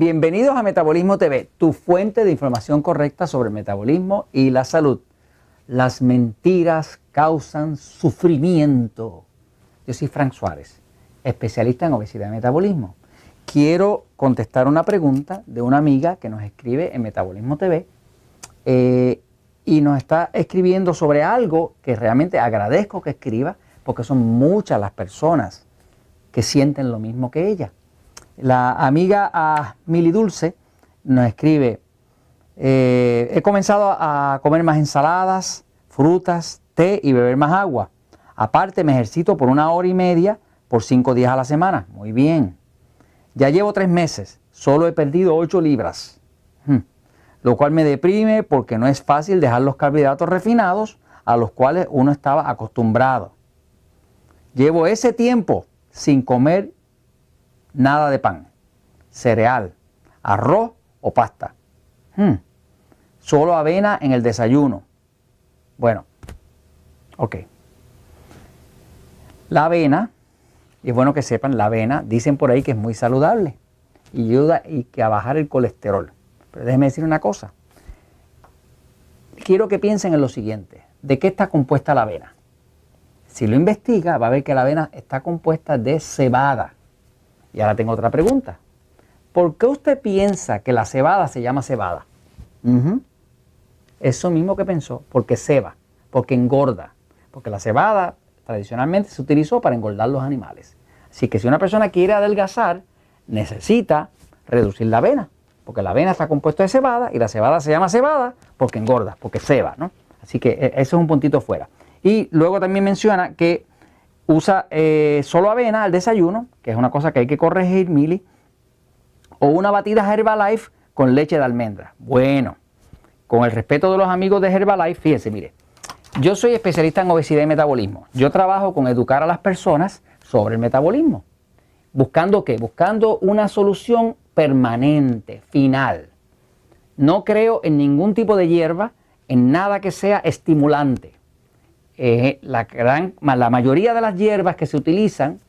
Bienvenidos a Metabolismo TV, tu fuente de información correcta sobre el metabolismo y la salud. Las mentiras causan sufrimiento. Yo soy Frank Suárez, especialista en obesidad y metabolismo. Quiero contestar una pregunta de una amiga que nos escribe en Metabolismo TV eh, y nos está escribiendo sobre algo que realmente agradezco que escriba porque son muchas las personas que sienten lo mismo que ella. La amiga a Mili Dulce nos escribe, eh, he comenzado a comer más ensaladas, frutas, té y beber más agua. Aparte me ejercito por una hora y media por cinco días a la semana. Muy bien. Ya llevo tres meses, solo he perdido ocho libras. Hmm. Lo cual me deprime porque no es fácil dejar los carbohidratos refinados a los cuales uno estaba acostumbrado. Llevo ese tiempo sin comer nada de pan, cereal, arroz o pasta. Hmm. Solo avena en el desayuno. Bueno, ok. La avena, y es bueno que sepan, la avena, dicen por ahí que es muy saludable y ayuda y que a bajar el colesterol. Pero déjenme decir una cosa. Quiero que piensen en lo siguiente. ¿De qué está compuesta la avena? Si lo investiga, va a ver que la avena está compuesta de cebada. Y ahora tengo otra pregunta. ¿Por qué usted piensa que la cebada se llama cebada? Eso mismo que pensó, porque ceba, porque engorda. Porque la cebada tradicionalmente se utilizó para engordar los animales. Así que si una persona quiere adelgazar, necesita reducir la avena, porque la avena está compuesta de cebada y la cebada se llama cebada porque engorda, porque ceba, ¿no? Así que e, eso es un puntito fuera. Y luego también menciona que usa eh, solo avena al desayuno, que es una cosa que hay que corregir, Mili, o una batida Herbalife con leche de almendra. Bueno, con el respeto de los amigos de Herbalife, fíjense, mire, yo soy especialista en obesidad y metabolismo. Yo trabajo con educar a las personas sobre el metabolismo. ¿Buscando qué? Buscando una solución permanente, final. No creo en ningún tipo de hierba, en nada que sea estimulante. La, gran, la mayoría de las hierbas que se utilizan,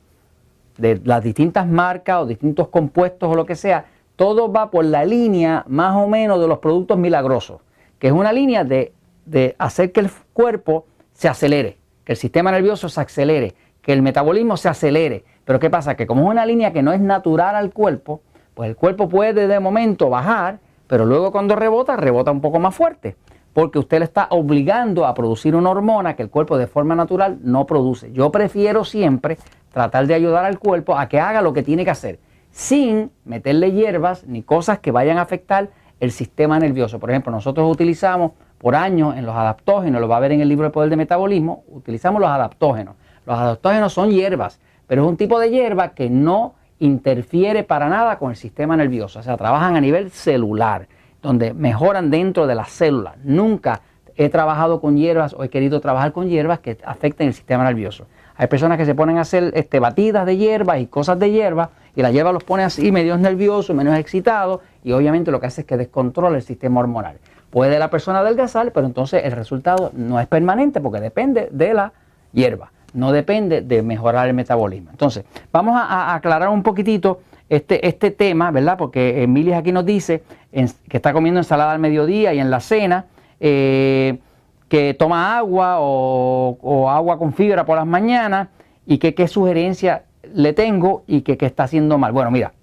de las distintas marcas o distintos compuestos o lo que sea, todo va por la línea más o menos de los productos milagrosos, que es una línea de, de hacer que el cuerpo se acelere, que el sistema nervioso se acelere, que el metabolismo se acelere. Pero ¿qué pasa? Que como es una línea que no es natural al cuerpo, pues el cuerpo puede de momento bajar, pero luego cuando rebota, rebota un poco más fuerte porque usted le está obligando a producir una hormona que el cuerpo de forma natural no produce. Yo prefiero siempre tratar de ayudar al cuerpo a que haga lo que tiene que hacer, sin meterle hierbas ni cosas que vayan a afectar el sistema nervioso. Por ejemplo, nosotros utilizamos por años en los adaptógenos, lo va a ver en el libro El Poder de Metabolismo, utilizamos los adaptógenos. Los adaptógenos son hierbas, pero es un tipo de hierba que no interfiere para nada con el sistema nervioso, o sea, trabajan a nivel celular donde mejoran dentro de las células. Nunca he trabajado con hierbas o he querido trabajar con hierbas que afecten el sistema nervioso. Hay personas que se ponen a hacer este, batidas de hierbas y cosas de hierba y la hierba los pone así, medio nerviosos, menos excitados y obviamente lo que hace es que descontrola el sistema hormonal. Puede la persona adelgazar, pero entonces el resultado no es permanente porque depende de la hierba, no depende de mejorar el metabolismo. Entonces, vamos a aclarar un poquitito este, este tema, ¿verdad? Porque Emilia aquí nos dice que está comiendo ensalada al mediodía y en la cena, eh, que toma agua o, agua con fibra por las mañanas y que qué sugerencia le tengo y que qué está haciendo mal. Bueno, mira,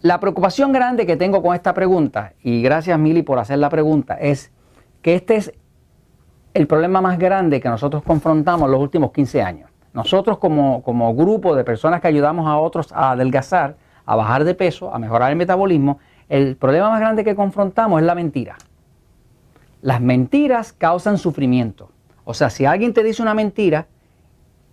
la preocupación grande que tengo con esta pregunta, y gracias Mili por hacer la pregunta, es que este es el problema más grande que nosotros confrontamos los últimos 15 años. Nosotros como, grupo de personas que ayudamos a otros a adelgazar, a bajar de peso, a mejorar el metabolismo, el problema más grande que confrontamos es la mentira. Las mentiras causan sufrimiento. O sea, si alguien te dice una mentira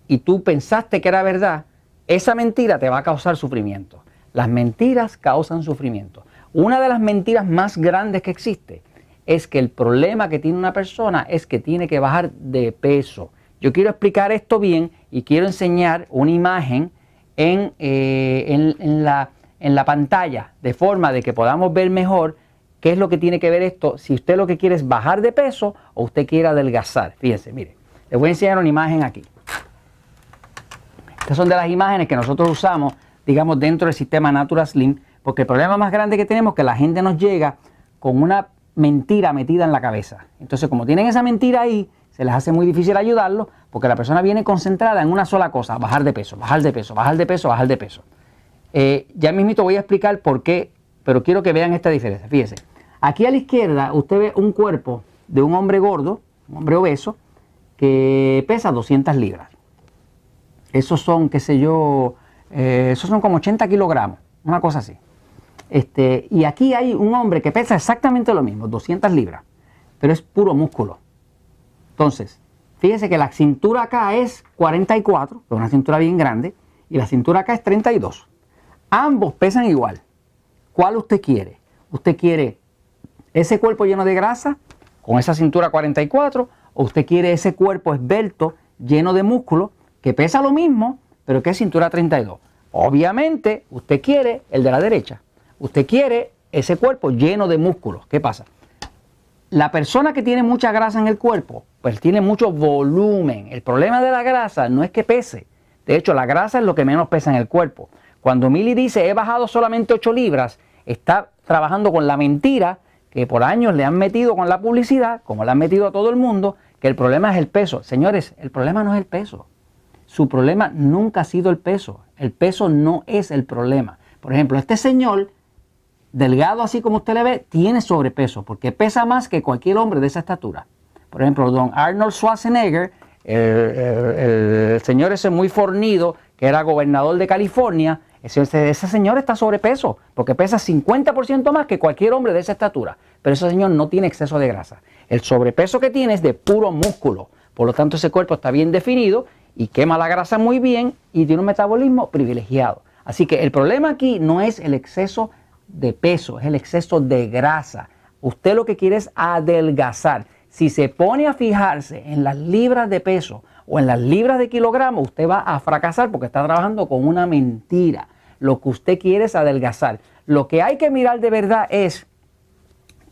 y tú pensaste que era verdad, esa mentira te va a causar sufrimiento. Las mentiras causan sufrimiento. Una de las mentiras más grandes que existe es que el problema que tiene una persona es que tiene que bajar de peso. Yo quiero explicar esto bien y quiero enseñar una imagen en, eh, la, en la pantalla, de forma de que podamos ver mejor qué es lo que tiene que ver esto, si usted lo que quiere es bajar de peso o usted quiere adelgazar. Fíjense, mire, les voy a enseñar una imagen aquí. Estas son de las imágenes que nosotros usamos, digamos, dentro del sistema Natural Slim Porque el problema más grande que tenemos es que la gente nos llega con una mentira metida en la cabeza. Entonces, como tienen esa mentira ahí, se les hace muy difícil ayudarlo porque la persona viene concentrada en una sola cosa, bajar de peso, bajar de peso, bajar de peso, bajar de peso. Eh, ya mismito voy a explicar por qué, pero quiero que vean esta diferencia. Fíjese, aquí a la izquierda usted ve un cuerpo de un hombre gordo, un hombre obeso, que pesa 200 libras. Esos son, qué sé yo, eh, esos son como 80 kilogramos, una cosa así. Este, y aquí hay un hombre que pesa exactamente lo mismo, 200 libras, pero es puro músculo. Entonces, fíjese que la cintura acá es 44, que es una cintura bien grande, y la cintura acá es 32. Ambos pesan igual. ¿Cuál usted quiere? ¿Usted quiere ese cuerpo lleno de grasa con esa cintura 44 o usted quiere ese cuerpo esbelto lleno de músculo que pesa lo mismo, pero que es cintura 32. Obviamente, usted quiere el de la derecha. Usted quiere ese cuerpo lleno de músculos. ¿Qué pasa? La persona que tiene mucha grasa en el cuerpo, pues tiene mucho volumen. El problema de la grasa no es que pese. De hecho, la grasa es lo que menos pesa en el cuerpo. Cuando Milly dice he bajado solamente 8 libras, está trabajando con la mentira que por años le han metido con la publicidad, como le han metido a todo el mundo, que el problema es el peso. Señores, el problema no es el peso. Su problema nunca ha sido el peso. El peso no es el problema. Por ejemplo, este señor, delgado así como usted le ve, tiene sobrepeso porque pesa más que cualquier hombre de esa estatura. Por ejemplo, don Arnold Schwarzenegger, el, señor ese muy fornido, que era gobernador de California, ese, señor está sobrepeso, porque pesa 50% más que cualquier hombre de esa estatura. Pero ese señor no tiene exceso de grasa. El sobrepeso que tiene es de puro músculo. Por lo tanto, ese cuerpo está bien definido y quema la grasa muy bien y tiene un metabolismo privilegiado. Así que el problema aquí no es el exceso de peso, es el exceso de grasa. Usted lo que quiere es adelgazar. Si se pone a fijarse en las libras de peso o en las libras de kilogramos, usted va a fracasar porque está trabajando con una mentira. Lo que usted quiere es adelgazar. Lo que hay que mirar de verdad es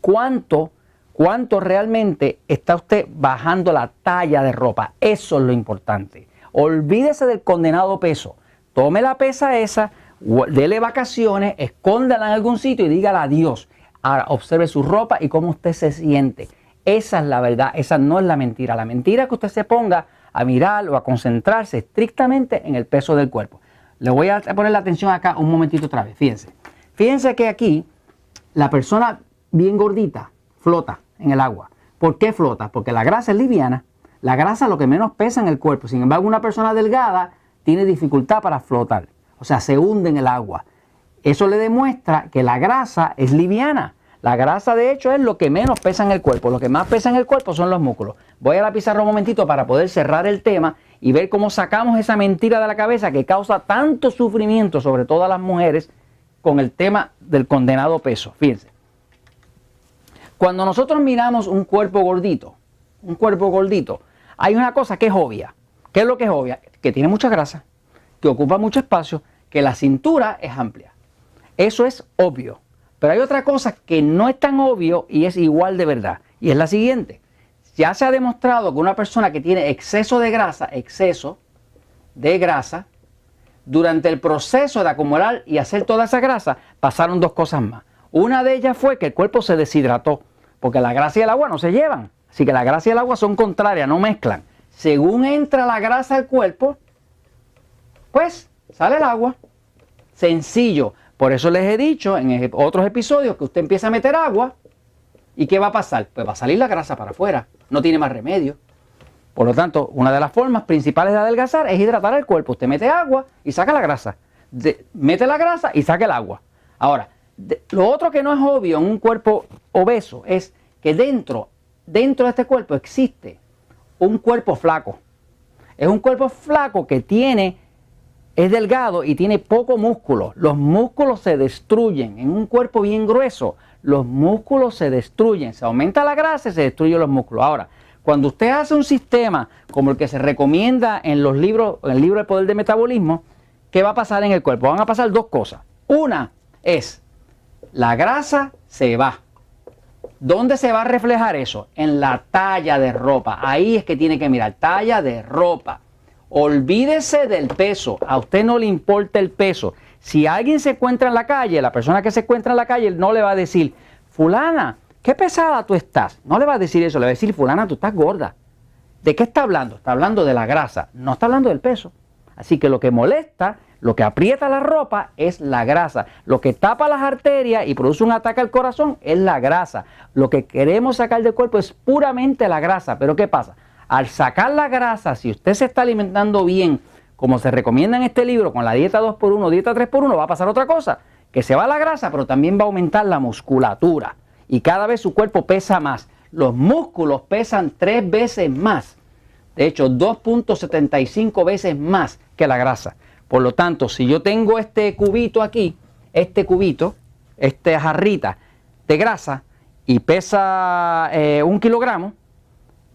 cuánto, cuánto realmente está usted bajando la talla de ropa. Eso es lo importante. Olvídese del condenado peso. Tome la pesa esa, dele vacaciones, escóndala en algún sitio y dígale adiós. Ahora observe su ropa y cómo usted se siente. Esa es la verdad, esa no es la mentira. La mentira es que usted se ponga a mirar o a concentrarse estrictamente en el peso del cuerpo. Le voy a poner la atención acá un momentito otra vez. Fíjense. Fíjense que aquí la persona bien gordita flota en el agua. ¿Por qué flota? Porque la grasa es liviana la grasa es lo que menos pesa en el cuerpo. Sin embargo, una persona delgada tiene dificultad para flotar. O sea, se hunde en el agua. Eso le demuestra que la grasa es liviana. La grasa, de hecho, es lo que menos pesa en el cuerpo. Lo que más pesa en el cuerpo son los músculos. Voy a la pizarra un momentito para poder cerrar el tema y ver cómo sacamos esa mentira de la cabeza que causa tanto sufrimiento, sobre todo a las mujeres, con el tema del condenado peso. Fíjense. Cuando nosotros miramos un cuerpo gordito, un cuerpo gordito, hay una cosa que es obvia. ¿Qué es lo que es obvia? Que tiene mucha grasa, que ocupa mucho espacio, que la cintura es amplia. Eso es obvio. Pero hay otra cosa que no es tan obvio y es igual de verdad. Y es la siguiente. Ya se ha demostrado que una persona que tiene exceso de grasa, exceso de grasa, durante el proceso de acumular y hacer toda esa grasa, pasaron dos cosas más. Una de ellas fue que el cuerpo se deshidrató, porque la grasa y el agua no se llevan. Así que la grasa y el agua son contrarias, no mezclan. Según entra la grasa al cuerpo, pues sale el agua. Sencillo. Por eso les he dicho en otros episodios que usted empieza a meter agua y ¿qué va a pasar? Pues va a salir la grasa para afuera. No tiene más remedio. Por lo tanto, una de las formas principales de adelgazar es hidratar el cuerpo. Usted mete agua y saca la grasa. mete la grasa y saca el agua. Ahora, lo otro que no es obvio en un cuerpo obeso es que dentro dentro de este cuerpo existe un cuerpo flaco. Es un cuerpo flaco que tiene, es delgado y tiene poco músculo. Los músculos se destruyen. En un cuerpo bien grueso, los músculos se destruyen. Se aumenta la grasa y se destruyen los músculos. Ahora, cuando usted hace un sistema como el que se recomienda en los libros, en el libro de poder de metabolismo, ¿qué va a pasar en el cuerpo? Van a pasar dos cosas. Una es la grasa se va. ¿Dónde se va a reflejar eso? En la talla de ropa. Ahí es que tiene que mirar, talla de ropa. Olvídese del peso. A usted no le importa el peso. Si alguien se encuentra en la calle, la persona que se encuentra en la calle no le va a decir, fulana, qué pesada tú estás. No le va a decir eso, le va a decir, fulana, tú estás gorda. ¿De qué está hablando? Está hablando de la grasa, no está hablando del peso. Así que lo que molesta, lo que aprieta la ropa es la grasa. Lo que tapa las arterias y produce un ataque al corazón es la grasa. Lo que queremos sacar del cuerpo es puramente la grasa. Pero ¿qué pasa? Al sacar la grasa, si usted se está alimentando bien, como se recomienda en este libro, con la dieta 2x1, dieta 3x1, va a pasar otra cosa, que se va la grasa, pero también va a aumentar la musculatura. Y cada vez su cuerpo pesa más. Los músculos pesan tres veces más. De hecho, 2.75 veces más que la grasa. Por lo tanto, si yo tengo este cubito aquí, este cubito, esta jarrita de grasa, y pesa eh, un kilogramo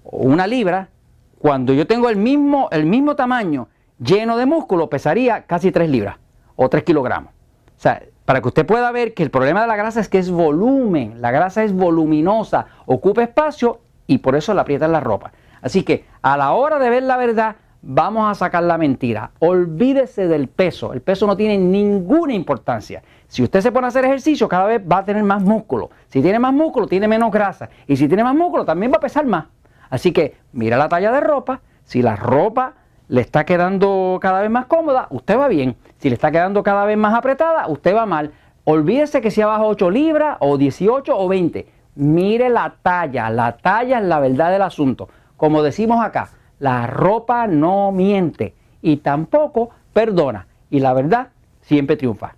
o una libra, cuando yo tengo el mismo, el mismo tamaño lleno de músculo pesaría casi 3 libras o 3 kilogramos. O sea, para que usted pueda ver que el problema de la grasa es que es volumen, la grasa es voluminosa, ocupa espacio y por eso la aprieta en la ropa. Así que a la hora de ver la verdad, vamos a sacar la mentira. Olvídese del peso, el peso no tiene ninguna importancia. Si usted se pone a hacer ejercicio, cada vez va a tener más músculo. Si tiene más músculo, tiene menos grasa. Y si tiene más músculo, también va a pesar más. Así que mira la talla de ropa, si la ropa le está quedando cada vez más cómoda, usted va bien. Si le está quedando cada vez más apretada, usted va mal. Olvídese que si abajo 8 libras o 18 o 20. Mire la talla, la talla es la verdad del asunto. Como decimos acá, la ropa no miente y tampoco perdona. Y la verdad siempre triunfa.